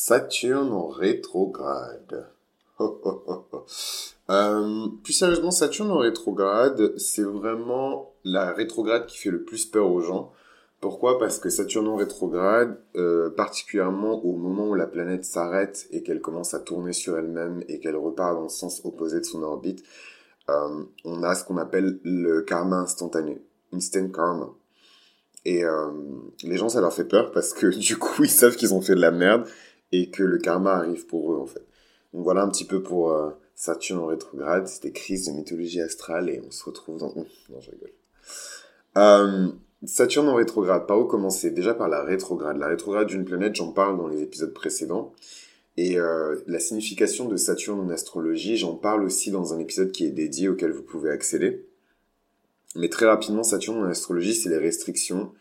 Saturne en rétrograde. Euh, plus sérieusement, Saturne en rétrograde, c'est vraiment la rétrograde qui fait le plus peur aux gens. Pourquoi? Parce que Saturne en rétrograde, euh, particulièrement au moment où la planète s'arrête et qu'elle commence à tourner sur elle-même et qu'elle repart dans le sens opposé de son orbite, euh, on a ce qu'on appelle le karma instantané, instant karma. Et les gens, ça leur fait peur parce que du coup, ils savent qu'ils ont fait de la merde et que le karma arrive pour eux en fait. Donc voilà un petit peu pour euh, Saturne en rétrograde, c'était crise de mythologie astrale et on se retrouve dans... Non, je rigole. Euh, Saturne en rétrograde, par où commencer? Déjà par la rétrograde. La rétrograde d'une planète, j'en parle dans les épisodes précédents. Et euh, la signification de Saturne en astrologie, j'en parle aussi dans un épisode qui est dédié auquel vous pouvez accéder. Mais très rapidement, Saturne en astrologie, c'est les restrictions,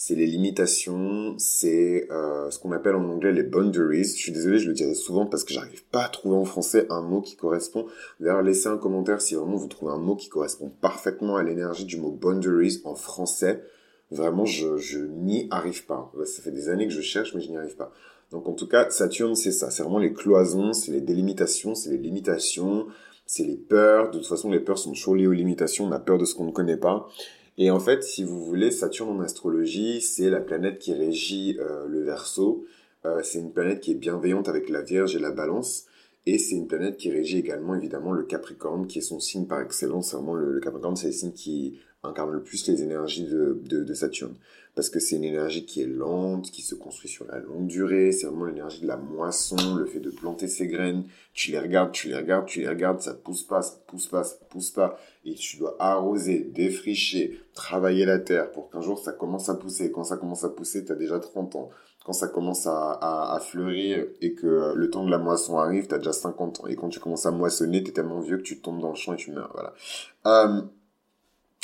c'est les limitations, c'est euh, ce qu'on appelle en anglais les boundaries. Je suis désolé, je le dirai souvent parce que j'arrive pas à trouver en français un mot qui correspond. D'ailleurs, laissez un commentaire si vraiment vous trouvez un mot qui correspond parfaitement à l'énergie du mot boundaries en français. Vraiment, je, je n'y arrive pas. Ça fait des années que je cherche, mais je n'y arrive pas. Donc en tout cas, Saturne, c'est ça. C'est vraiment les cloisons, c'est les délimitations, c'est les limitations, c'est les peurs. De toute façon, les peurs sont toujours liées aux limitations. On a peur de ce qu'on ne connaît pas. Et en fait, si vous voulez, Saturne en astrologie, c'est la planète qui régit euh, le Verseau. Euh, c'est une planète qui est bienveillante avec la Vierge et la Balance. Et c'est une planète qui régit également évidemment le Capricorne, qui est son signe par excellence. Vraiment, le, le Capricorne, c'est le signe qui incarne le plus les énergies de, de, Saturne. Parce que c'est une énergie qui est lente, qui se construit sur la longue durée. C'est vraiment l'énergie de la moisson, le fait de planter ses graines. Tu les regardes, tu les regardes, tu les regardes, ça pousse pas, ça pousse pas, ça pousse pas. Et tu dois arroser, défricher, travailler la terre pour qu'un jour ça commence à pousser. Quand ça commence à pousser, tu as déjà 30 ans. Quand ça commence à, fleurir et que le temps de la moisson arrive, tu as déjà 50 ans. Et quand tu commences à moissonner, tu es tellement vieux que tu tombes dans le champ et tu meurs. Voilà. Euh,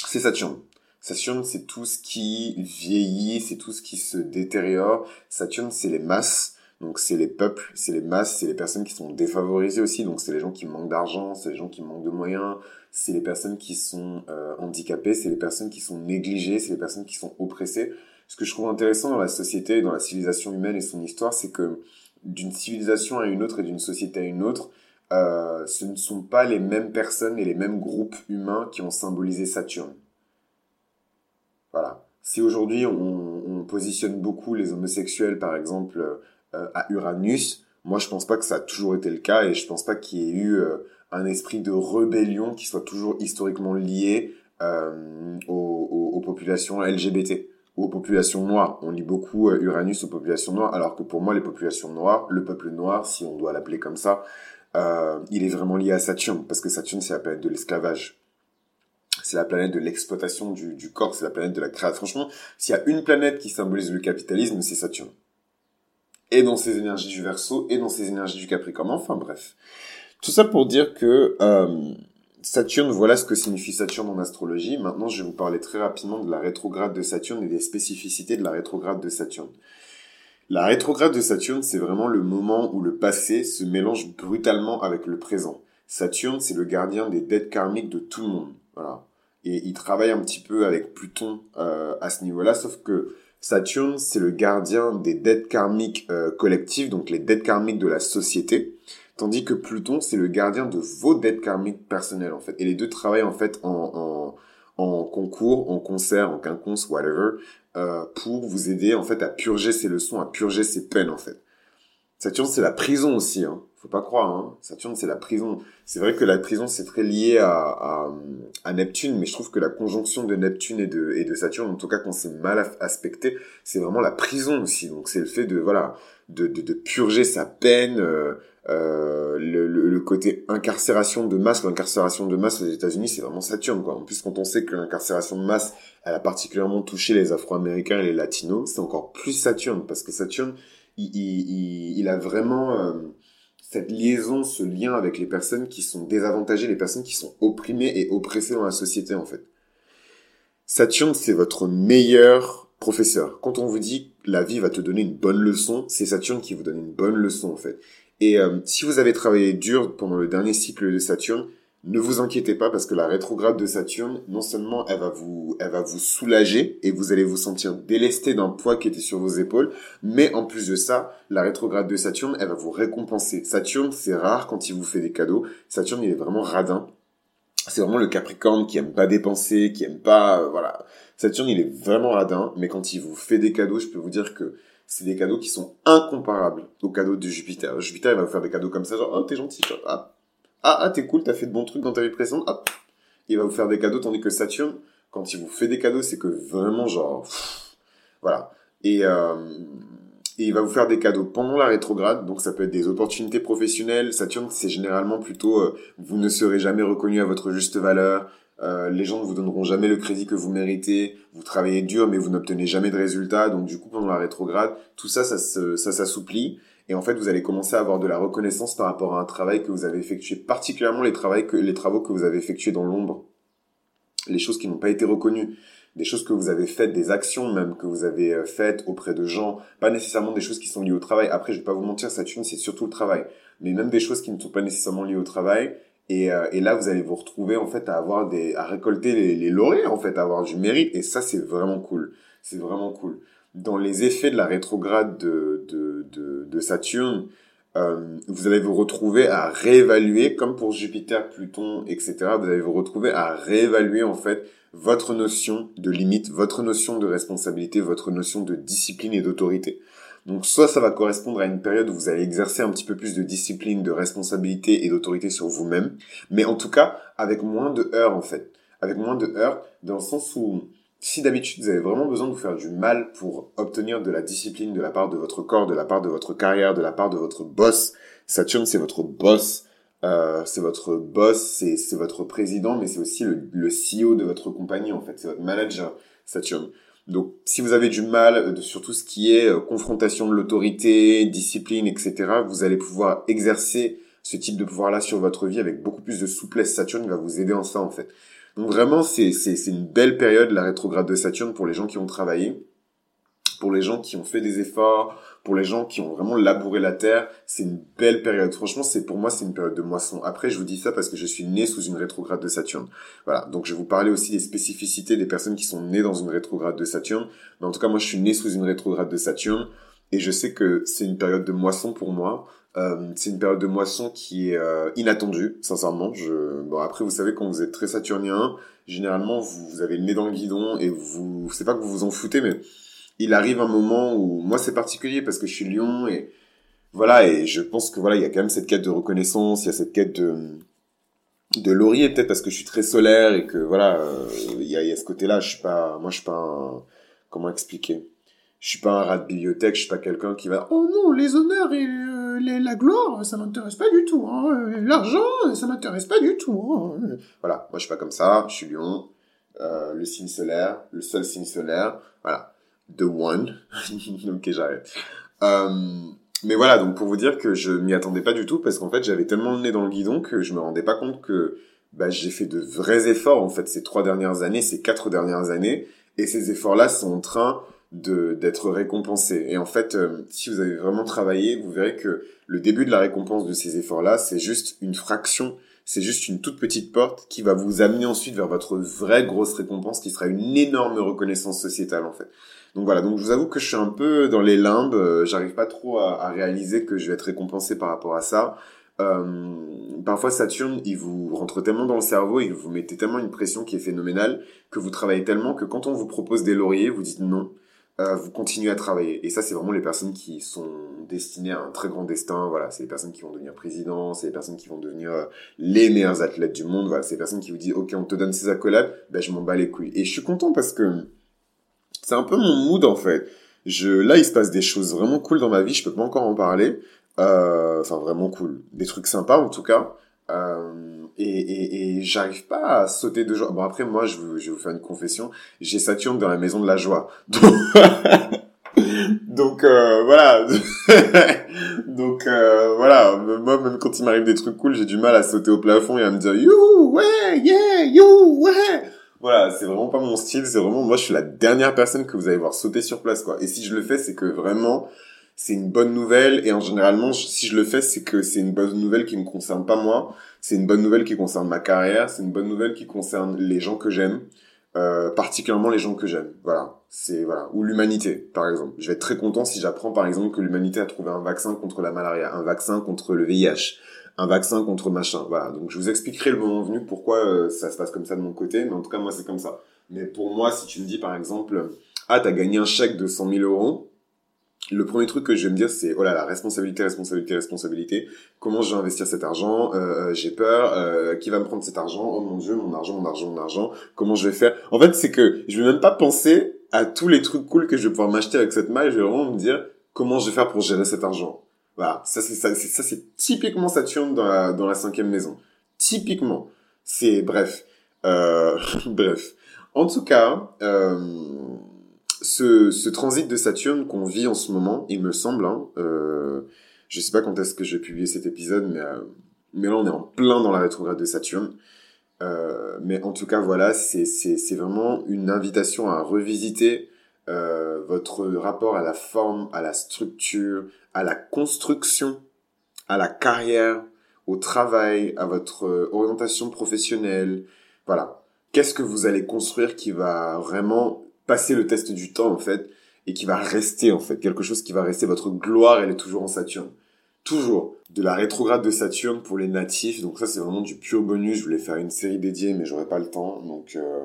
c'est Saturne. Saturne, c'est tout ce qui vieillit, c'est tout ce qui se détériore. Saturne, c'est les masses. Donc c'est les peuples, c'est les masses, c'est les personnes qui sont défavorisées aussi. Donc c'est les gens qui manquent d'argent, c'est les gens qui manquent de moyens, c'est les personnes qui sont euh, handicapées, c'est les personnes qui sont négligées, c'est les personnes qui sont oppressées. Ce que je trouve intéressant dans la société, dans la civilisation humaine et son histoire, c'est que d'une civilisation à une autre et d'une société à une autre, euh, ce ne sont pas les mêmes personnes et les mêmes groupes humains qui ont symbolisé Saturne. Voilà. Si aujourd'hui on, on, positionne beaucoup les homosexuels, par exemple, euh, à Uranus, moi je pense pas que ça a toujours été le cas et je pense pas qu'il y ait eu euh, un esprit de rébellion qui soit toujours historiquement lié aux, aux, populations LGBT aux populations noires. On lit beaucoup Uranus aux populations noires, alors que pour moi les populations noires, le peuple noir, si on doit l'appeler comme ça, euh, il est vraiment lié à Saturne, parce que Saturne c'est la planète de l'esclavage c'est la planète de l'exploitation du, corps, c'est la planète de la création. Franchement, s'il y a une planète qui symbolise le capitalisme, c'est Saturne. Et dans ses énergies du Verseau, et dans ses énergies du Capricorne. Enfin bref. Tout ça pour dire que euh, Saturne, voilà ce que signifie Saturne en astrologie. Maintenant, je vais vous parler très rapidement de la rétrograde de Saturne et des spécificités de la rétrograde de Saturne. La rétrograde de Saturne, c'est vraiment le moment où le passé se mélange brutalement avec le présent. Saturne, c'est le gardien des dettes karmiques de tout le monde. Voilà et il travaille un petit peu avec Pluton euh, à ce niveau-là, sauf que Saturne, c'est le gardien des dettes karmiques euh, collectives, donc les dettes karmiques de la société, tandis que Pluton, c'est le gardien de vos dettes karmiques personnelles, en fait. Et les deux travaillent, en fait, en, concours, en concert, en quinconce, whatever, euh, pour vous aider, en fait, à purger ces leçons, à purger ces peines, en fait. Saturne, c'est la prison aussi, hein faut pas croire, hein. Saturne c'est la prison. C'est vrai que la prison c'est très lié à, à, à, Neptune, mais je trouve que la conjonction de Neptune et de, et de Saturne, en tout cas quand c'est mal aspecté, c'est vraiment la prison aussi. Donc c'est le fait de voilà de, de, de purger sa peine, euh, euh, le, le, côté incarcération de masse. L'incarcération de masse aux États-Unis c'est vraiment Saturne quoi. En plus quand on sait que l'incarcération de masse elle a particulièrement touché les Afro-Américains et les Latinos, c'est encore plus Saturne parce que Saturne il, il, il a vraiment euh, cette liaison, ce lien avec les personnes qui sont désavantagées, les personnes qui sont opprimées et oppressées dans la société en fait. Saturne, c'est votre meilleur professeur. Quand on vous dit la vie va te donner une bonne leçon, c'est Saturne qui vous donne une bonne leçon en fait. Et euh, si vous avez travaillé dur pendant le dernier cycle de Saturne, ne vous inquiétez pas parce que la rétrograde de Saturne, non seulement elle va vous, elle va vous soulager et vous allez vous sentir délesté d'un poids qui était sur vos épaules, mais en plus de ça, la rétrograde de Saturne, elle va vous récompenser. Saturne, c'est rare quand il vous fait des cadeaux. Saturne, il est vraiment radin. C'est vraiment le Capricorne qui aime pas dépenser, qui aime pas, euh, voilà. Saturne, il est vraiment radin, mais quand il vous fait des cadeaux, je peux vous dire que c'est des cadeaux qui sont incomparables aux cadeaux de Jupiter. Jupiter, il va vous faire des cadeaux comme ça, genre, oh, t'es gentil, ah, ah, ah, t'es cool, t'as fait de bons trucs dans ta vie précédente, hop, il va vous faire des cadeaux, tandis que Saturne, quand il vous fait des cadeaux, c'est que vraiment, genre, voilà. Et, euh, et il va vous faire des cadeaux pendant la rétrograde, donc ça peut être des opportunités professionnelles. Saturne, c'est généralement plutôt, euh, vous ne serez jamais reconnu à votre juste valeur, euh, les gens ne vous donneront jamais le crédit que vous méritez, vous travaillez dur mais vous n'obtenez jamais de résultats, donc du coup pendant la rétrograde, tout ça, ça, s'assouplit. Et en fait, vous allez commencer à avoir de la reconnaissance par rapport à un travail que vous avez effectué, particulièrement les, que, les travaux que vous avez effectués dans l'ombre. Les choses qui n'ont pas été reconnues. Des choses que vous avez faites, des actions même que vous avez euh, faites auprès de gens. Pas nécessairement des choses qui sont liées au travail. Après, je vais pas vous mentir, Saturne, c'est surtout le travail. Mais même des choses qui ne sont pas nécessairement liées au travail. Et, euh, et là, vous allez vous retrouver, en fait, à avoir des, à récolter les, lauriers, en fait, à avoir du mérite. Et ça, c'est vraiment cool. C'est vraiment cool dans les effets de la rétrograde de, de, de, de Saturne, euh, vous allez vous retrouver à réévaluer, comme pour Jupiter, Pluton, etc., vous allez vous retrouver à réévaluer en fait votre notion de limite, votre notion de responsabilité, votre notion de discipline et d'autorité. Donc soit ça va correspondre à une période où vous allez exercer un petit peu plus de discipline, de responsabilité et d'autorité sur vous-même, mais en tout cas avec moins de heures en fait. Avec moins de heures, dans le sens où si d'habitude vous avez vraiment besoin de vous faire du mal pour obtenir de la discipline de la part de votre corps, de la part de votre carrière, de la part de votre boss, Saturne c'est votre boss, euh, c'est votre boss, c'est votre président, mais c'est aussi le, le, CEO de votre compagnie en fait, c'est votre manager Saturne. Donc si vous avez du mal euh, sur tout ce qui est euh, confrontation de l'autorité, discipline, etc., vous allez pouvoir exercer ce type de pouvoir-là sur votre vie avec beaucoup plus de souplesse. Saturne va vous aider en ça en fait. Donc vraiment, c'est, une belle période, la rétrograde de Saturne, pour les gens qui ont travaillé, pour les gens qui ont fait des efforts, pour les gens qui ont vraiment labouré la terre. C'est une belle période. Franchement, c'est pour moi, c'est une période de moisson. Après, je vous dis ça parce que je suis né sous une rétrograde de Saturne. Voilà. Donc, je vais vous parler aussi des spécificités des personnes qui sont nées dans une rétrograde de Saturne. Mais en tout cas, moi, je suis né sous une rétrograde de Saturne. Et je sais que c'est une période de moisson pour moi. Euh, c'est une période de moisson qui est euh, inattendue, sincèrement. Je... Bon, après, vous savez, quand vous êtes très saturnien, généralement, vous, vous avez le nez dans le guidon et vous... C'est pas que vous vous en foutez, mais il arrive un moment où... Moi, c'est particulier parce que je suis lion et... Voilà, et je pense que voilà, il y a quand même cette quête de reconnaissance, il y a cette quête de de laurier peut-être parce que je suis très solaire et que voilà, euh, il y, a, y a ce côté-là. Je suis pas, moi, je suis pas un... Comment expliquer? Je suis pas un rat de bibliothèque, je suis pas quelqu'un qui va oh non les honneurs et euh, la gloire ça m'intéresse pas du tout hein. Euh, l'argent ça m'intéresse pas du tout hein. voilà moi je suis pas comme ça je suis Lion euh, le signe solaire le seul signe solaire the one ok j'arrête euh, mais voilà donc pour vous dire que je m'y attendais pas du tout parce qu'en fait j'avais tellement le nez dans le guidon que je me rendais pas compte que bah, j'ai fait de vrais efforts en fait ces trois dernières années ces quatre dernières années et ces efforts là sont en train de d'être récompensé. Et en fait, euh, si vous avez vraiment travaillé, vous verrez que le début de la récompense de ces efforts-là, c'est juste une fraction, c'est juste une toute petite porte qui va vous amener ensuite vers votre vraie grosse récompense, qui sera une énorme reconnaissance sociétale en fait. Donc voilà, donc je vous avoue que je suis un peu dans les limbes, euh, j'arrive pas trop à, réaliser que je vais être récompensé par rapport à ça. Euh, parfois Saturne, il vous rentre tellement dans le cerveau et vous mettez tellement une pression qui est phénoménale que vous travaillez tellement que quand on vous propose des lauriers, vous dites non euh, vous continuez à travailler. Et ça, c'est vraiment les personnes qui sont destinées à un très grand destin. Voilà, c'est les personnes qui vont devenir président, c'est les personnes qui vont devenir euh, les meilleurs athlètes du monde. Voilà, c'est les personnes qui vous disent, ok, on te donne ces accolades, ben je m'en bats les couilles. Et je suis content parce que c'est un peu mon mood en fait. Je, là, il se passe des choses vraiment cool dans ma vie. Je peux pas encore en parler. Euh, enfin, vraiment cool. Des trucs sympas en tout cas. Euh, et, et, et j'arrive pas à sauter de joie. Bon après moi je, vais vous faire une confession, j'ai Saturne dans la maison de la joie. Donc, euh, voilà. Donc euh, voilà, moi même quand il m'arrive des trucs cool, j'ai du mal à sauter au plafond et à me dire you ouais yeah you ouais. Voilà, c'est vraiment pas mon style, c'est vraiment moi je suis la dernière personne que vous allez voir sauter sur place quoi. Et si je le fais, c'est que vraiment c'est une bonne nouvelle et en généralement si je le fais c'est que c'est une bonne nouvelle qui me concerne pas moi. C'est une bonne nouvelle qui concerne ma carrière. C'est une bonne nouvelle qui concerne les gens que j'aime euh, particulièrement les gens que j'aime. Voilà. C'est voilà. Ou l'humanité par exemple. Je vais être très content si j'apprends par exemple que l'humanité a trouvé un vaccin contre la malaria un vaccin contre le VIH un vaccin contre machin. Voilà. Donc je vous expliquerai le moment venu pourquoi euh, ça se passe comme ça de mon côté mais en tout cas moi c'est comme ça. Mais pour moi si tu me dis par exemple ah t'as gagné un chèque de 100 000 euros le premier truc que je vais me dire, c'est oh là la responsabilité, responsabilité, responsabilité. Comment je vais investir cet argent? Euh, euh J'ai peur. Euh, qui va me prendre cet argent? Oh mon dieu, mon argent, mon argent, mon argent. Comment je vais faire? En fait, c'est que je vais même pas penser à tous les trucs cool que je vais pouvoir m'acheter avec cette maille. Je vais vraiment me dire comment je vais faire pour gérer cet argent? Voilà, ça c'est ça, c'est ça c'est typiquement Saturne dans la dans la cinquième maison. Typiquement, c'est bref, euh, bref. En tout cas. Euh, ce, transit de Saturne qu'on vit en ce moment, il me semble, hein, euh, je sais pas quand est-ce que je vais publier cet épisode, mais, euh, là on est en plein dans la rétrograde de Saturne. Euh, mais en tout cas, voilà, c'est vraiment une invitation à revisiter euh, votre rapport à la forme, à la structure, à la construction, à la carrière, au travail, à votre orientation professionnelle. Voilà. Qu'est-ce que vous allez construire qui va vraiment passer le test du temps en fait et qui va rester en fait. Quelque chose qui va rester. Votre gloire elle est toujours en Saturne. Toujours. De la rétrograde de Saturne pour les natifs. Donc ça c'est vraiment du pur bonus. Je voulais faire une série dédiée mais j'aurais pas le temps. Donc euh,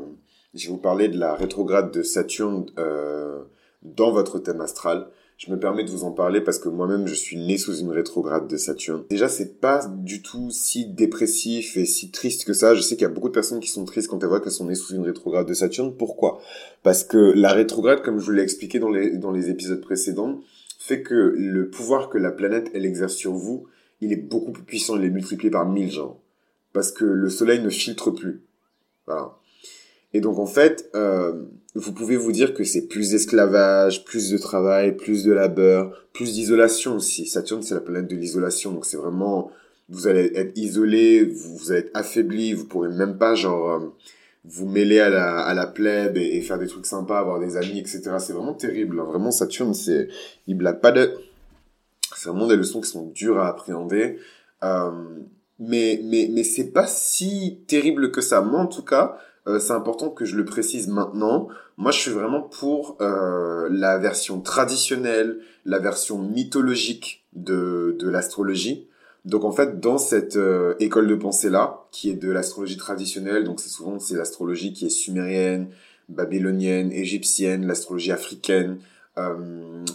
je vais vous parler de la rétrograde de Saturne euh, dans votre thème astral je me permets de vous en parler parce que moi-même je suis né sous une rétrograde de Saturne. Déjà c'est pas du tout si dépressif et si triste que ça. Je sais qu'il y a beaucoup de personnes qui sont tristes quand elles voient qu'elles sont nées sous une rétrograde de Saturne. Pourquoi? Parce que la rétrograde, comme je vous l'ai expliqué dans les, dans épisodes précédents, fait que le pouvoir que la planète elle exerce sur vous, il est beaucoup plus puissant, il est multiplié par mille gens. Parce que le soleil ne filtre plus. Voilà. Et donc en fait, euh, vous pouvez vous dire que c'est plus d'esclavage, plus de travail, plus de labeur, plus d'isolation aussi. Saturne, c'est la planète de l'isolation, donc c'est vraiment, vous allez être isolé, vous, allez être affaibli, vous pourrez même pas genre euh, vous mêler à la, à la plèbe et, faire des trucs sympas, avoir des amis, etc. C'est vraiment terrible. Hein. Vraiment, Saturne, c'est, il blague pas de, c'est vraiment des leçons qui sont dures à appréhender. Euh, mais mais mais c'est pas si terrible que ça. Moi, en tout cas, euh, c'est important que je le précise maintenant. Moi, je suis vraiment pour euh, la version traditionnelle, la version mythologique de, de l'astrologie. Donc en fait, dans cette euh, école de pensée-là, qui est de l'astrologie traditionnelle, donc c'est souvent c'est l'astrologie qui est sumérienne, babylonienne, égyptienne, l'astrologie africaine, euh,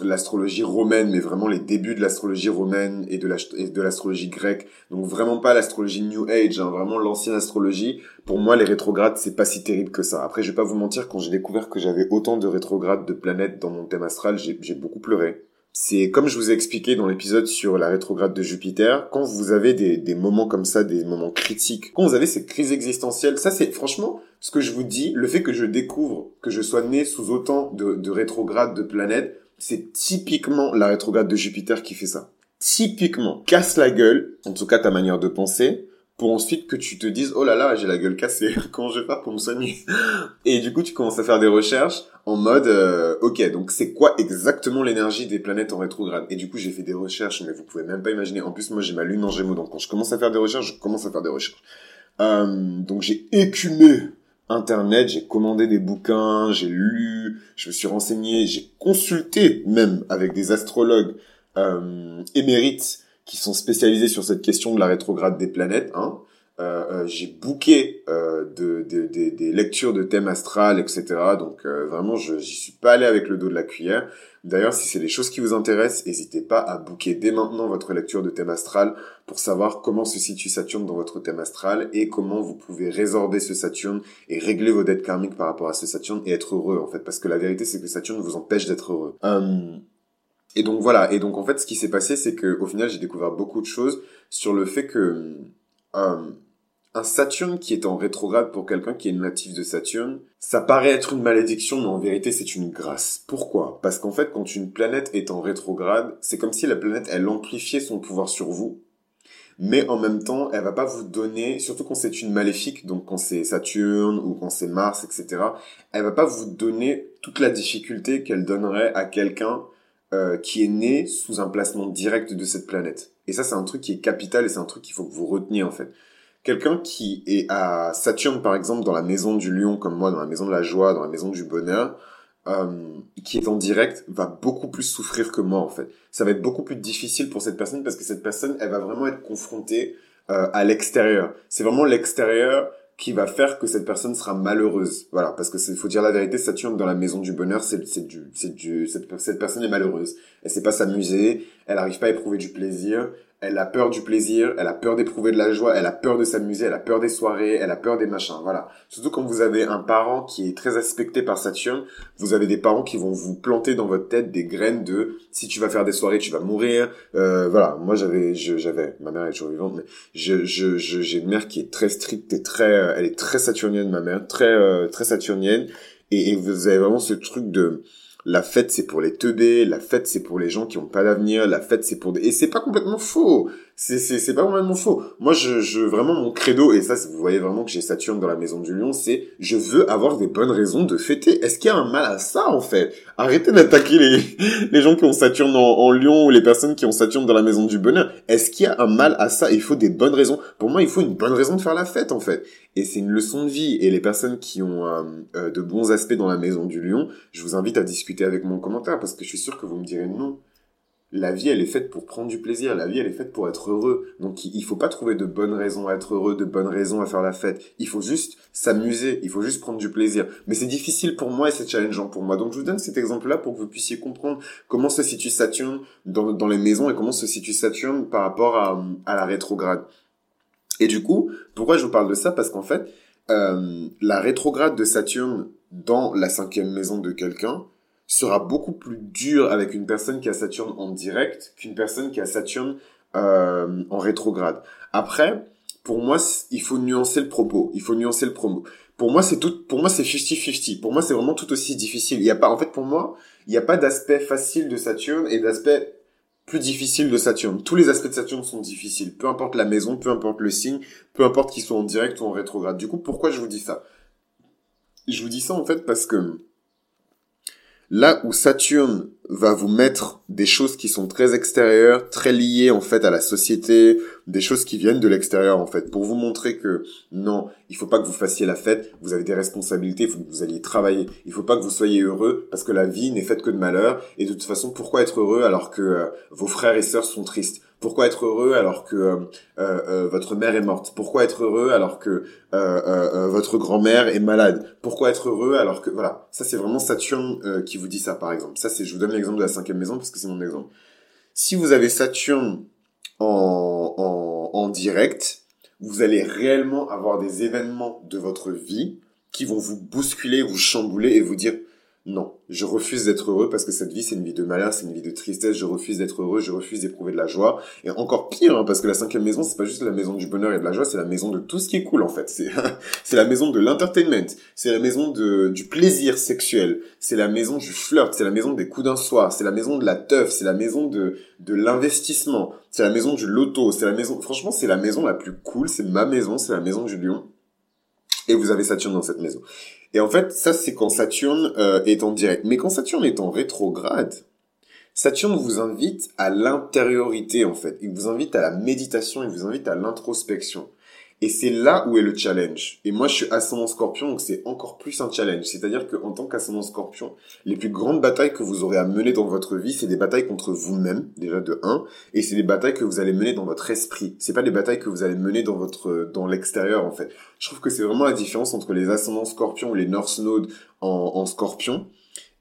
l'astrologie romaine, mais vraiment les débuts de l'astrologie romaine et de l'astrologie grecque. Donc vraiment pas l'astrologie New Age, hein, vraiment l'ancienne astrologie. Pour moi, les rétrogrades, c'est pas si terrible que ça. Après, je vais pas vous mentir, quand j'ai découvert que j'avais autant de rétrogrades de planètes dans mon thème astral, j'ai beaucoup pleuré c'est comme je vous ai expliqué dans l'épisode sur la rétrograde de Jupiter, quand vous avez des, des moments comme ça, des moments critiques, quand vous avez ces crises existentielles, ça c'est franchement ce que je vous dis, le fait que je découvre que je sois né sous autant de, de rétrogrades de planètes, c'est typiquement la rétrograde de Jupiter qui fait ça. Typiquement, casse la gueule, en tout cas ta manière de penser, pour ensuite que tu te dises oh là là j'ai la gueule cassée comment je vais faire pour me soigner? Et du coup tu commences à faire des recherches en mode euh, ok donc c'est quoi exactement l'énergie des planètes en rétrograde? Et du coup j'ai fait des recherches mais vous pouvez même pas imaginer en plus moi j'ai ma lune en Gémeaux donc quand je commence à faire des recherches je commence à faire des recherches euh, donc j'ai écumé internet j'ai commandé des bouquins j'ai lu je me suis renseigné j'ai consulté même avec des astrologues euh, émérites qui sont spécialisés sur cette question de la rétrograde des planètes. Hein. Euh, euh, j'ai booké euh, de, de, de, des lectures de thèmes astral, etc. Donc euh, vraiment, je j'y suis pas allé avec le dos de la cuillère. D'ailleurs, si c'est des choses qui vous intéressent, n'hésitez pas à booker dès maintenant votre lecture de thème astral pour savoir comment se situe Saturne dans votre thème astral et comment vous pouvez résorber ce Saturne et régler vos dettes karmiques par rapport à ce Saturne et être heureux en fait. Parce que la vérité, c'est que Saturne vous empêche d'être heureux. Hum, et donc voilà, et donc en fait ce qui s'est passé c'est que au final j'ai découvert beaucoup de choses sur le fait que euh, un Saturne qui est en rétrograde pour quelqu'un qui est natif de Saturne, ça paraît être une malédiction mais en vérité c'est une grâce. Pourquoi? Parce qu'en fait quand une planète est en rétrograde, c'est comme si la planète elle amplifiait son pouvoir sur vous. Mais en même temps, elle va pas vous donner, surtout quand c'est une maléfique, donc quand c'est Saturne ou quand c'est Mars, etc., elle va pas vous donner toute la difficulté qu'elle donnerait à quelqu'un euh, qui est né sous un placement direct de cette planète. Et ça, c'est un truc qui est capital et c'est un truc qu'il faut que vous reteniez en fait. Quelqu'un qui est à Saturne, par exemple, dans la maison du lion, comme moi, dans la maison de la joie, dans la maison du bonheur, euh, qui est en direct, va beaucoup plus souffrir que moi, en fait. Ça va être beaucoup plus difficile pour cette personne parce que cette personne, elle va vraiment être confrontée euh, à l'extérieur. C'est vraiment l'extérieur qui va faire que cette personne sera malheureuse. Voilà, parce que il faut dire la vérité, Saturne dans la maison du bonheur, c'est c'est du c'est du cette, cette personne est malheureuse. Elle sait pas s'amuser, elle arrive pas à éprouver du plaisir, elle a peur du plaisir, elle a peur d'éprouver de la joie, elle a peur de s'amuser, elle a peur des soirées, elle a peur des machins, voilà. Surtout quand vous avez un parent qui est très aspecté par Saturne, vous avez des parents qui vont vous planter dans votre tête des graines de si tu vas faire des soirées, tu vas mourir. Euh, voilà, moi j'avais, j'avais, ma mère est toujours vivante, mais je, je, j'ai une mère qui est très stricte et très, euh, elle est très saturnienne, ma mère, très, euh, très saturnienne, et, et vous avez vraiment ce truc de la fête c'est pour les teubés, la fête c'est pour les gens qui ont pas d'avenir, la fête c'est pour des... Et c'est pas complètement faux c'est c'est c'est pas complètement faux. Moi je je vraiment mon credo et ça vous voyez vraiment que j'ai Saturne dans la maison du lion, c'est je veux avoir des bonnes raisons de fêter. Est-ce qu'il y a un mal à ça en fait? Arrêtez d'attaquer les les gens qui ont Saturne en, en lion ou les personnes qui ont Saturne dans la maison du bonheur. Est-ce qu'il y a un mal à ça? Il faut des bonnes raisons. Pour moi, il faut une bonne raison de faire la fête en fait. Et c'est une leçon de vie. Et les personnes qui ont euh, euh, de bons aspects dans la maison du lion, je vous invite à discuter avec mon commentaire parce que je suis sûr que vous me direz non la vie, elle est faite pour prendre du plaisir. La vie, elle est faite pour être heureux. Donc, il faut pas trouver de bonnes raisons à être heureux, de bonnes raisons à faire la fête. Il faut juste s'amuser. Il faut juste prendre du plaisir. Mais c'est difficile pour moi et c'est challengeant pour moi. Donc, je vous donne cet exemple-là pour que vous puissiez comprendre comment se situe Saturne dans, les maisons et comment se situe Saturne par rapport à, à la rétrograde. Et du coup, pourquoi je vous parle de ça? Parce qu'en fait, euh, la rétrograde de Saturne dans la cinquième maison de quelqu'un, sera beaucoup plus dur avec une personne qui a Saturne en direct qu'une personne qui a Saturne euh, en rétrograde. Après, pour moi, il faut nuancer le propos. Il faut nuancer le promo. Pour moi, c'est tout, pour moi, c'est 50-50. Pour moi, c'est vraiment tout aussi difficile. Il y a pas, en fait, pour moi, il n'y a pas d'aspect facile de Saturne et d'aspect plus difficile de Saturne. Tous les aspects de Saturne sont difficiles. Peu importe la maison, peu importe le signe, peu importe qu'ils soient en direct ou en rétrograde. Du coup, pourquoi je vous dis ça? Je vous dis ça, en fait, parce que, Là où Saturne va vous mettre des choses qui sont très extérieures, très liées en fait à la société, des choses qui viennent de l'extérieur en fait, pour vous montrer que non, il faut pas que vous fassiez la fête, vous avez des responsabilités, vous alliez travailler, il faut pas que vous soyez heureux parce que la vie n'est faite que de malheur et de toute façon pourquoi être heureux alors que euh, vos frères et sœurs sont tristes? Pourquoi être heureux alors que euh, euh, euh, votre mère est morte? Pourquoi être heureux alors que votre grand-mère est malade? Pourquoi être heureux alors que voilà Ça c'est vraiment Saturne qui vous dit ça par exemple. Ça c'est je vous donne l'exemple de la cinquième maison parce que c'est mon exemple. Si vous avez Saturne en, en, en direct, vous allez réellement avoir des événements de votre vie qui vont vous bousculer, vous chambouler et vous dire non, je refuse d'être heureux parce que cette vie c'est une vie de malheur, c'est une vie de tristesse. Je refuse d'être heureux, je refuse d'éprouver de la joie. Et encore pire, hein, parce que la cinquième maison c'est pas juste la maison du bonheur et de la joie, c'est la maison de tout ce qui est cool en fait. C'est c'est la maison de l'entertainment, c'est la maison de du plaisir sexuel, c'est la maison du flirt, c'est la maison des coups d'un soir, c'est la maison de la teuf, c'est la maison de de l'investissement, c'est la maison du loto, c'est la maison. Franchement, c'est la maison la plus cool, c'est ma maison, c'est la maison du lion. Et vous avez Saturne dans cette maison. Et en fait, ça c'est quand Saturne euh, est en direct. Mais quand Saturne est en rétrograde, Saturne vous invite à l'intériorité en fait. Il vous invite à la méditation, il vous invite à l'introspection. Et c'est là où est le challenge. Et moi, je suis ascendant scorpion, donc c'est encore plus un challenge. C'est-à-dire qu'en tant qu'ascendant scorpion, les plus grandes batailles que vous aurez à mener dans votre vie, c'est des batailles contre vous-même, déjà de 1, et c'est des batailles que vous allez mener dans votre esprit. C'est pas des batailles que vous allez mener dans votre, dans l'extérieur, en fait. Je trouve que c'est vraiment la différence entre les ascendants scorpions ou les North Node en, en scorpion,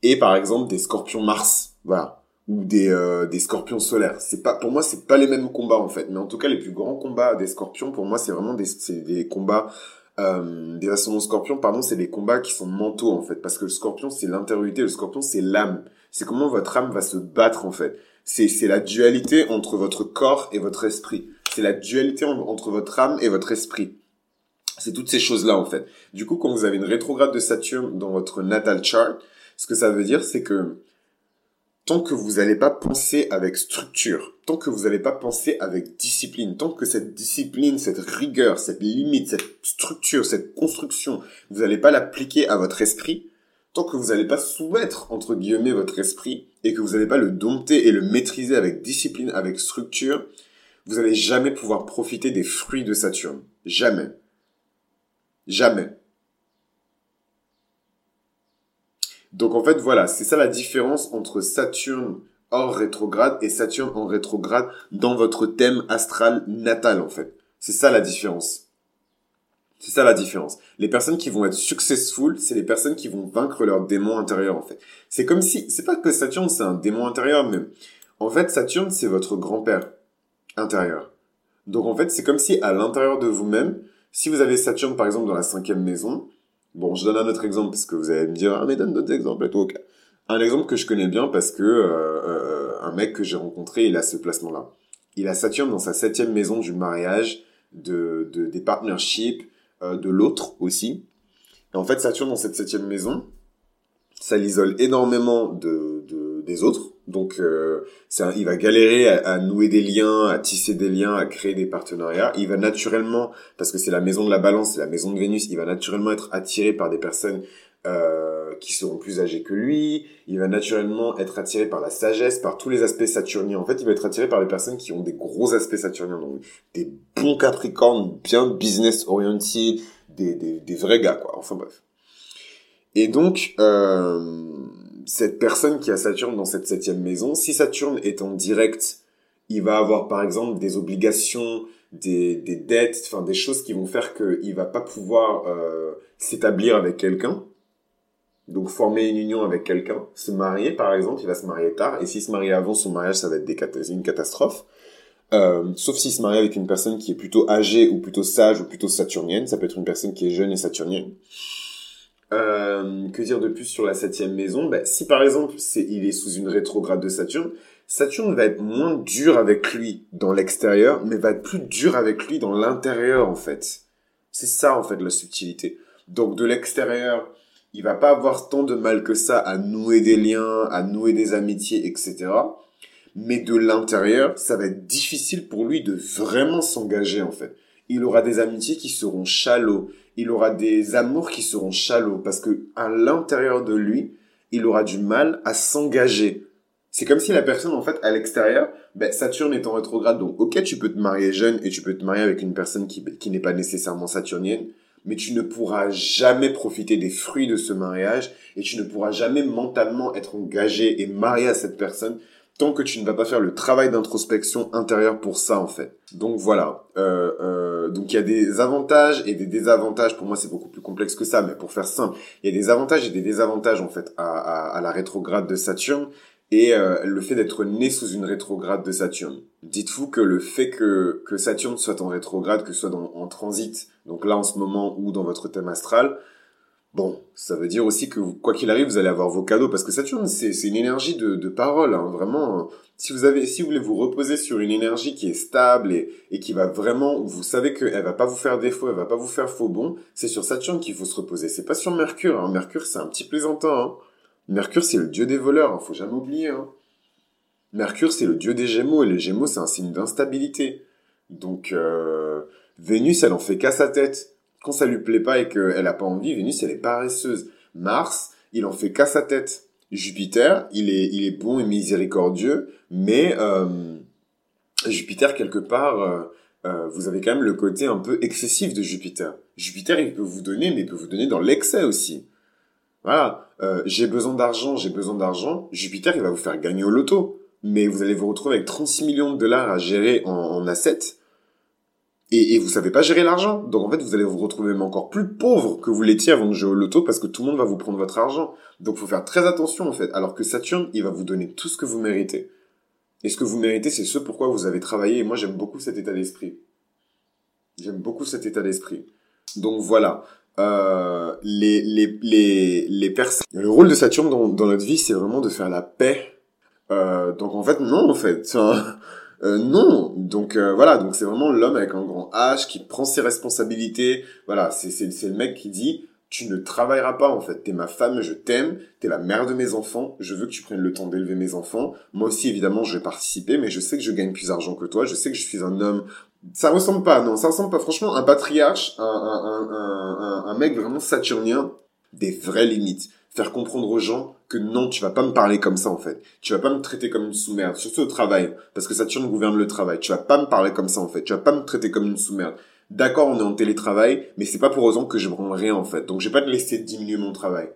et par exemple des scorpions Mars. Voilà ou des, euh, des scorpions solaires. C'est pas pour moi c'est pas les mêmes combats en fait, mais en tout cas les plus grands combats des scorpions pour moi c'est vraiment des c'est des combats euh, des ascendants scorpions pardon, c'est des combats qui sont mentaux en fait parce que le scorpion c'est l'intériorité, le scorpion c'est l'âme. C'est comment votre âme va se battre en fait. C'est c'est la dualité entre votre corps et votre esprit. C'est la dualité entre votre âme et votre esprit. C'est toutes ces choses-là en fait. Du coup, quand vous avez une rétrograde de Saturne dans votre natal chart, ce que ça veut dire c'est que tant que vous n'allez pas penser avec structure, tant que vous n'allez pas penser avec discipline, tant que cette discipline, cette rigueur, cette limite, cette structure, cette construction, vous n'allez pas l'appliquer à votre esprit, tant que vous n'allez pas soumettre, entre guillemets, votre esprit, et que vous n'allez pas le dompter et le maîtriser avec discipline, avec structure, vous n'allez jamais pouvoir profiter des fruits de Saturne. Jamais. Jamais. Donc en fait, voilà, c'est ça la différence entre Saturne hors rétrograde et Saturne en rétrograde dans votre thème astral natal, en fait. C'est ça la différence. C'est ça la différence. Les personnes qui vont être successful, c'est les personnes qui vont vaincre leur démon intérieur, en fait. C'est comme si, c'est pas que Saturne, c'est un démon intérieur, mais en fait, Saturne, c'est votre grand-père intérieur. Donc en fait, c'est comme si à l'intérieur de vous-même, si vous avez Saturne, par exemple, dans la cinquième maison, bon, je donne un autre exemple, parce que vous allez me dire, ah, mais donne d'autres exemples et tout, ok. Un exemple que je connais bien parce que euh, euh, un mec que j'ai rencontré, il a ce placement-là. Il a Saturne dans sa septième maison du mariage, de, de des partnerships, euh, de l'autre aussi. Et en fait, Saturne dans cette septième maison, ça l'isole énormément de, de, des autres. Donc, euh, il va galérer à, nouer des liens, à tisser des liens, à créer des partenariats. Il va naturellement, parce que c'est la maison de la balance, c'est la maison de Vénus, il va naturellement être attiré par des personnes euh, qui seront plus âgées que lui. Il va naturellement être attiré par la sagesse, par tous les aspects saturniens. En fait, il va être attiré par les personnes qui ont des gros aspects saturniens, donc des bons capricornes, bien business orientés, des, des, des vrais gars, quoi. Enfin bref. Et donc, euh, cette personne qui a Saturne dans cette septième maison, si Saturne est en direct, il va avoir par exemple des obligations, des, des dettes, enfin des choses qui vont faire qu'il va pas pouvoir euh, s'établir avec quelqu'un. Donc former une union avec quelqu'un, se marier par exemple, il va se marier tard, et s'il se marie avant son mariage, ça va être des une catastrophe. Euh, sauf s'il se marie avec une personne qui est plutôt âgée ou plutôt sage ou plutôt saturnienne, ça peut être une personne qui est jeune et saturnienne. Euh, que dire de plus sur la septième maison? Bah, Si par exemple il est sous une rétrograde de Saturne, Saturne va être moins dur avec lui dans l'extérieur, mais va être plus dur avec lui dans l'intérieur en fait. C'est ça en fait la subtilité. Donc de l'extérieur, il va pas avoir tant de mal que ça à nouer des liens, à nouer des amitiés, etc. Mais de l'intérieur, ça va être difficile pour lui de vraiment s'engager en fait. Il aura des amitiés qui seront chalots, il aura des amours qui seront chalots parce que à l'intérieur de lui, il aura du mal à s'engager. C'est comme si la personne, en fait, à l'extérieur, ben, Saturne est en rétrograde, donc ok, tu peux te marier jeune et tu peux te marier avec une personne qui, qui n'est pas nécessairement saturnienne, mais tu ne pourras jamais profiter des fruits de ce mariage et tu ne pourras jamais mentalement être engagé et marié à cette personne tant que tu ne vas pas faire le travail d'introspection intérieure pour ça en fait. Donc voilà. Euh, euh, donc il y a des avantages et des désavantages. Pour moi c'est beaucoup plus complexe que ça, mais pour faire simple, il y a des avantages et des désavantages en fait à, la rétrograde de Saturne et euh, le fait d'être né sous une rétrograde de Saturne. Dites-vous que le fait que, que Saturne soit en rétrograde, que ce soit en transit, donc là en ce moment ou dans votre thème astral, Bon, ça veut dire aussi que quoi qu'il arrive, vous allez avoir vos cadeaux parce que Saturne, c'est une énergie de, de parole, hein, vraiment. Si vous avez, si vous voulez vous reposer sur une énergie qui est stable et, qui va vraiment, vous savez qu'elle va pas vous faire défaut, elle va pas vous faire faux bon, c'est sur Saturne qu'il faut se reposer. C'est pas sur Mercure. Hein. Mercure, c'est un petit plaisantin. Hein. Mercure, c'est le dieu des voleurs. Hein. Faut jamais oublier. Hein. Mercure, c'est le dieu des Gémeaux et les Gémeaux, c'est un signe d'instabilité. Donc euh, Vénus, elle en fait qu'à sa tête quand ça lui plaît pas et qu'elle a pas envie, Vénus, elle est paresseuse. Mars, il en fait qu'à sa tête. Jupiter, il est, il est bon et miséricordieux, mais euh, Jupiter, quelque part, euh, euh, vous avez quand même le côté un peu excessif de Jupiter. Jupiter, il peut vous donner, mais il peut vous donner dans l'excès aussi. Voilà, j'ai besoin d'argent, j'ai besoin d'argent. Jupiter, il va vous faire gagner au loto, mais vous allez vous retrouver avec 36 millions de dollars à gérer en, en assets et, vous savez pas gérer l'argent. Donc en fait, vous allez vous retrouver même encore plus pauvre que vous l'étiez avant de jouer au loto parce que tout le monde va vous prendre votre argent. Donc faut faire très attention en fait. Alors que Saturne, il va vous donner tout ce que vous méritez. Et ce que vous méritez, c'est ce pourquoi vous avez travaillé. Et moi, j'aime beaucoup cet état d'esprit. J'aime beaucoup cet état d'esprit. Donc voilà. Euh, les les les les personnes. Le rôle de Saturne dans, dans notre vie, c'est vraiment de faire la paix. Euh, donc en fait, non, en fait. Euh, non, donc euh, voilà, donc c'est vraiment l'homme avec un grand H qui prend ses responsabilités. Voilà, c'est c'est le mec qui dit tu ne travailleras pas en fait. T'es ma femme, je t'aime, t'es la mère de mes enfants, je veux que tu prennes le temps d'élever mes enfants. Moi aussi évidemment je vais participer, mais je sais que je gagne plus d'argent que toi, je sais que je suis un homme. Ça ressemble pas, non, ça ressemble pas. Franchement, un patriarche, un, un, un, un mec vraiment saturnien, des vraies limites. Faire comprendre aux gens que non, tu vas pas me parler comme ça en fait. Tu vas pas me traiter comme une sous-merde, surtout au travail, parce que Saturne gouverne le travail. Tu vas pas me parler comme ça en fait. Tu vas pas me traiter comme une sous-merde. D'accord, on est en télétravail, mais c'est pas pour autant que je rends rien en fait. Donc je vais pas te laisser diminuer mon travail.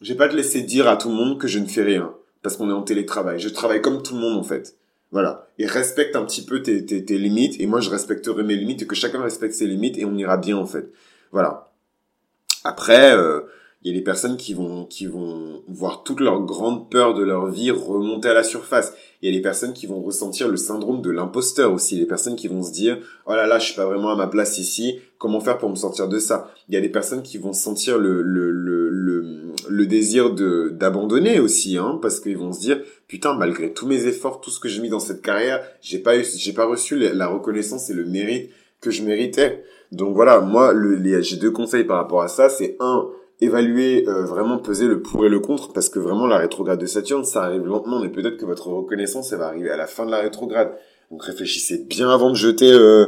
Je vais pas te laisser dire à tout le monde que je ne fais rien parce qu'on est en télétravail. Je travaille comme tout le monde en fait. Voilà. Et respecte un petit peu tes, tes, tes limites et moi je respecterai mes limites et que chacun respecte ses limites et on ira bien en fait. Voilà. Après, euh, il y a des personnes qui vont qui vont voir toute leur grande peur de leur vie remonter à la surface. Il y a des personnes qui vont ressentir le syndrome de l'imposteur aussi. Les personnes qui vont se dire oh là là je suis pas vraiment à ma place ici. Comment faire pour me sortir de ça? Il y a des personnes qui vont sentir le le le le, le désir de d'abandonner aussi hein parce qu'ils vont se dire putain malgré tous mes efforts tout ce que j'ai mis dans cette carrière j'ai pas eu j'ai pas reçu la reconnaissance et le mérite que je méritais. Donc voilà moi le, j'ai deux conseils par rapport à ça. C'est un évaluer, euh, vraiment peser le pour et le contre, parce que vraiment la rétrograde de Saturne, ça arrive lentement, mais peut-être que votre reconnaissance, elle va arriver à la fin de la rétrograde. Donc réfléchissez bien avant de jeter, euh,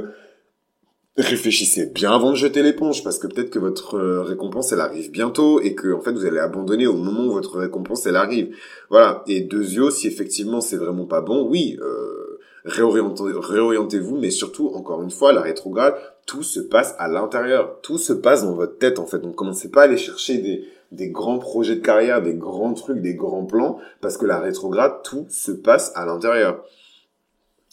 réfléchissez bien avant de jeter l'éponge, parce que peut-être que votre euh, récompense, elle arrive bientôt, et que en fait vous allez abandonner au moment où votre récompense, elle arrive. Voilà. Et deuxièmement, si effectivement c'est vraiment pas bon, oui. Euh, réorientez-vous, mais surtout, encore une fois, la rétrograde, tout se passe à l'intérieur, tout se passe dans votre tête en fait. Donc commencez pas à aller chercher des, des grands projets de carrière, des grands trucs, des grands plans, parce que la rétrograde, tout se passe à l'intérieur.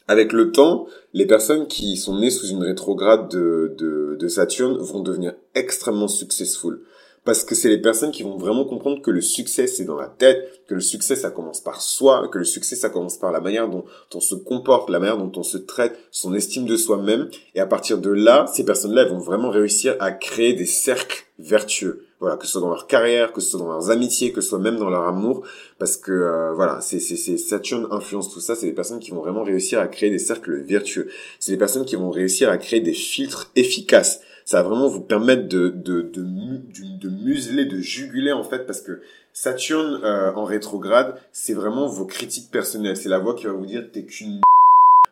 Avec le temps, les personnes qui sont nées sous une rétrograde de, de, de Saturne vont devenir extrêmement successful parce que c'est les personnes qui vont vraiment comprendre que le succès c'est dans la tête, que le succès ça commence par soi, que le succès ça commence par la manière dont on se comporte, la manière dont on se traite, son estime de soi-même et à partir de là, ces personnes-là vont vraiment réussir à créer des cercles vertueux. Voilà, que ce soit dans leur carrière, que ce soit dans leurs amitiés, que ce soit même dans leur amour, parce que euh, voilà, c'est c'est Saturne influence tout ça. C'est des personnes qui vont vraiment réussir à créer des cercles vertueux. C'est des personnes qui vont réussir à créer des filtres efficaces ça va vraiment vous permettre de, de, de, de, museler, de juguler en fait, parce que Saturne euh, en rétrograde, c'est vraiment vos critiques personnelles. C'est la voix qui va vous dire t'es qu'une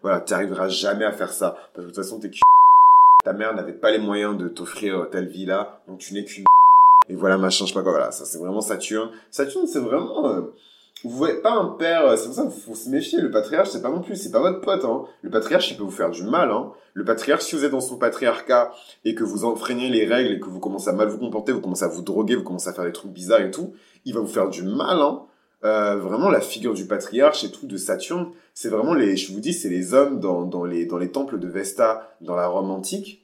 voilà, tu arriveras jamais à faire ça. Parce que de toute façon, t'es qu'une ta mère n'avait pas les moyens de t'offrir telle vie là, donc tu n'es qu'une et voilà machin, je sais pas quoi. Voilà, ça c'est vraiment Saturne. Saturne, c'est vraiment euh, vous voyez pas un père, euh, c'est pour ça qu'il faut se méfier. Le patriarche, c'est pas non plus, c'est pas votre pote. Hein. Le patriarche, il peut vous faire du mal. Hein. Le patriarche, si vous êtes dans son patriarcat et que vous enfreignez les règles et que vous commencez à mal vous comporter, vous commencez à vous droguer, vous commencez à faire des trucs bizarres et tout, il va vous faire du mal. Hein. Euh, vraiment, la figure du patriarche et tout de Saturne, c'est vraiment les, je vous dis, c'est les hommes dans, dans les dans les temples de Vesta dans la Rome antique.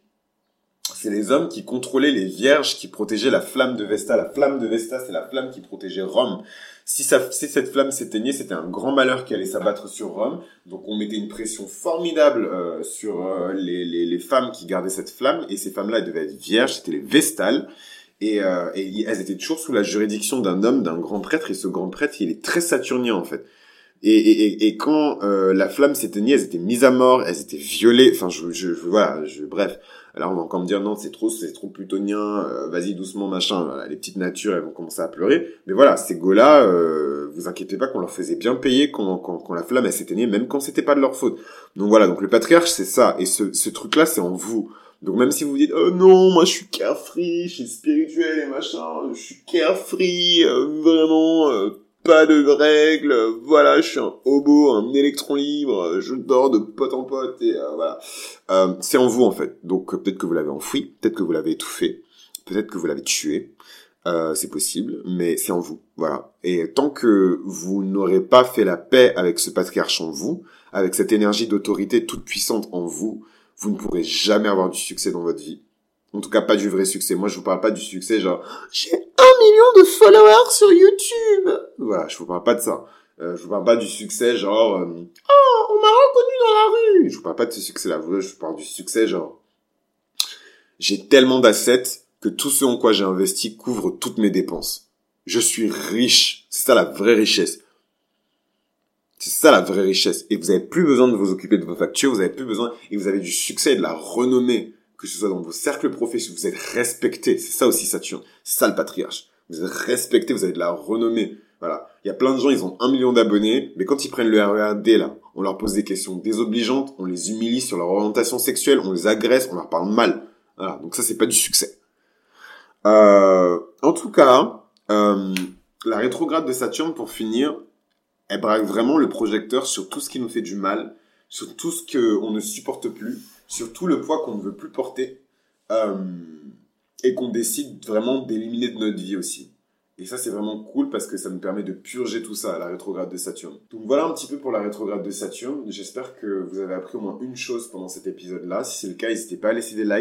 C'est les hommes qui contrôlaient les vierges, qui protégeaient la flamme de Vesta. La flamme de Vesta, c'est la flamme qui protégeait Rome. Si, ça, si cette flamme s'éteignait, c'était un grand malheur qui allait s'abattre sur Rome. Donc on mettait une pression formidable euh, sur euh, les, les, les, femmes qui gardaient cette flamme. Et ces femmes-là, elles devaient être vierges, c'était les Vestales. Et, euh, et, elles étaient toujours sous la juridiction d'un homme, d'un grand prêtre. Et ce grand prêtre, il est très saturnien en fait. Et, et, et quand euh, la flamme s'éteignait, elles étaient mises à mort, elles étaient violées. Enfin, je, je, voilà, je, bref. Alors on va encore me dire non, c'est trop, c'est trop plutonien. Euh, vas-y doucement, machin. les petites natures, elles vont commencer à pleurer. Mais voilà, ces gars-là, euh, vous inquiétez pas qu'on leur faisait bien payer quand, quand, la flamme s'éteignait, même quand c'était pas de leur faute. Donc voilà, donc le patriarche c'est ça. Et ce, ce truc-là, c'est en vous. Donc même si vous dites oh non moi je suis carefree, je suis spirituel et machin, je suis carefree, euh, vraiment pas de règles, voilà, je suis un hobo, un électron libre, je dors de pote en pote et euh, voilà. Euh, c'est en vous en fait. Donc peut-être que vous l'avez enfoui, peut-être que vous l'avez étouffé, peut-être que vous l'avez tué. Euh, c'est possible, mais c'est en vous, voilà. Et tant que vous n'aurez pas fait la paix avec ce patriarche en vous, avec cette énergie d'autorité toute puissante en vous, vous ne pourrez jamais avoir du succès dans votre vie. En tout cas, pas du vrai succès. Moi, je vous parle pas du succès genre un million de followers sur YouTube. Voilà, je vous parle pas de ça. Euh, je vous parle pas du succès genre euh, oh on m'a reconnu dans la rue. Je vous parle pas de ce succès-là. Je vous parle du succès genre j'ai tellement d'assets que tout ce en quoi j'ai investi couvre toutes mes dépenses. Je suis riche. C'est ça la vraie richesse. C'est ça la vraie richesse. Et vous avez plus besoin de vous occuper de vos factures, vous avez plus besoin, et vous avez du succès et de la renommée que ce soit dans vos cercles professionnels, vous êtes respecté. C'est ça aussi Saturne. C'est ça le patriarche. Vous êtes respecté, vous avez de la renommée. Voilà. Il y a plein de gens, ils ont un million d'abonnés, mais quand ils prennent le RERD, là, on leur pose des questions désobligeantes, on les humilie sur leur orientation sexuelle, on les agresse, on leur parle mal. Voilà. Donc ça, c'est pas du succès. Euh, en tout cas, Euh, la rétrograde de Saturne, pour finir, elle braque vraiment le projecteur sur tout ce qui nous fait du mal, sur tout ce qu'on ne supporte plus, sur tout le poids qu'on ne veut plus porter, euh, et qu'on décide vraiment d'éliminer de notre vie aussi. Et ça, c'est vraiment cool parce que ça nous permet de purger tout ça, la rétrograde de Saturne. Donc voilà un petit peu pour la rétrograde de Saturne. J'espère que vous avez appris au moins une chose pendant cet épisode-là. Si c'est le cas, n'hésitez pas à laisser des likes,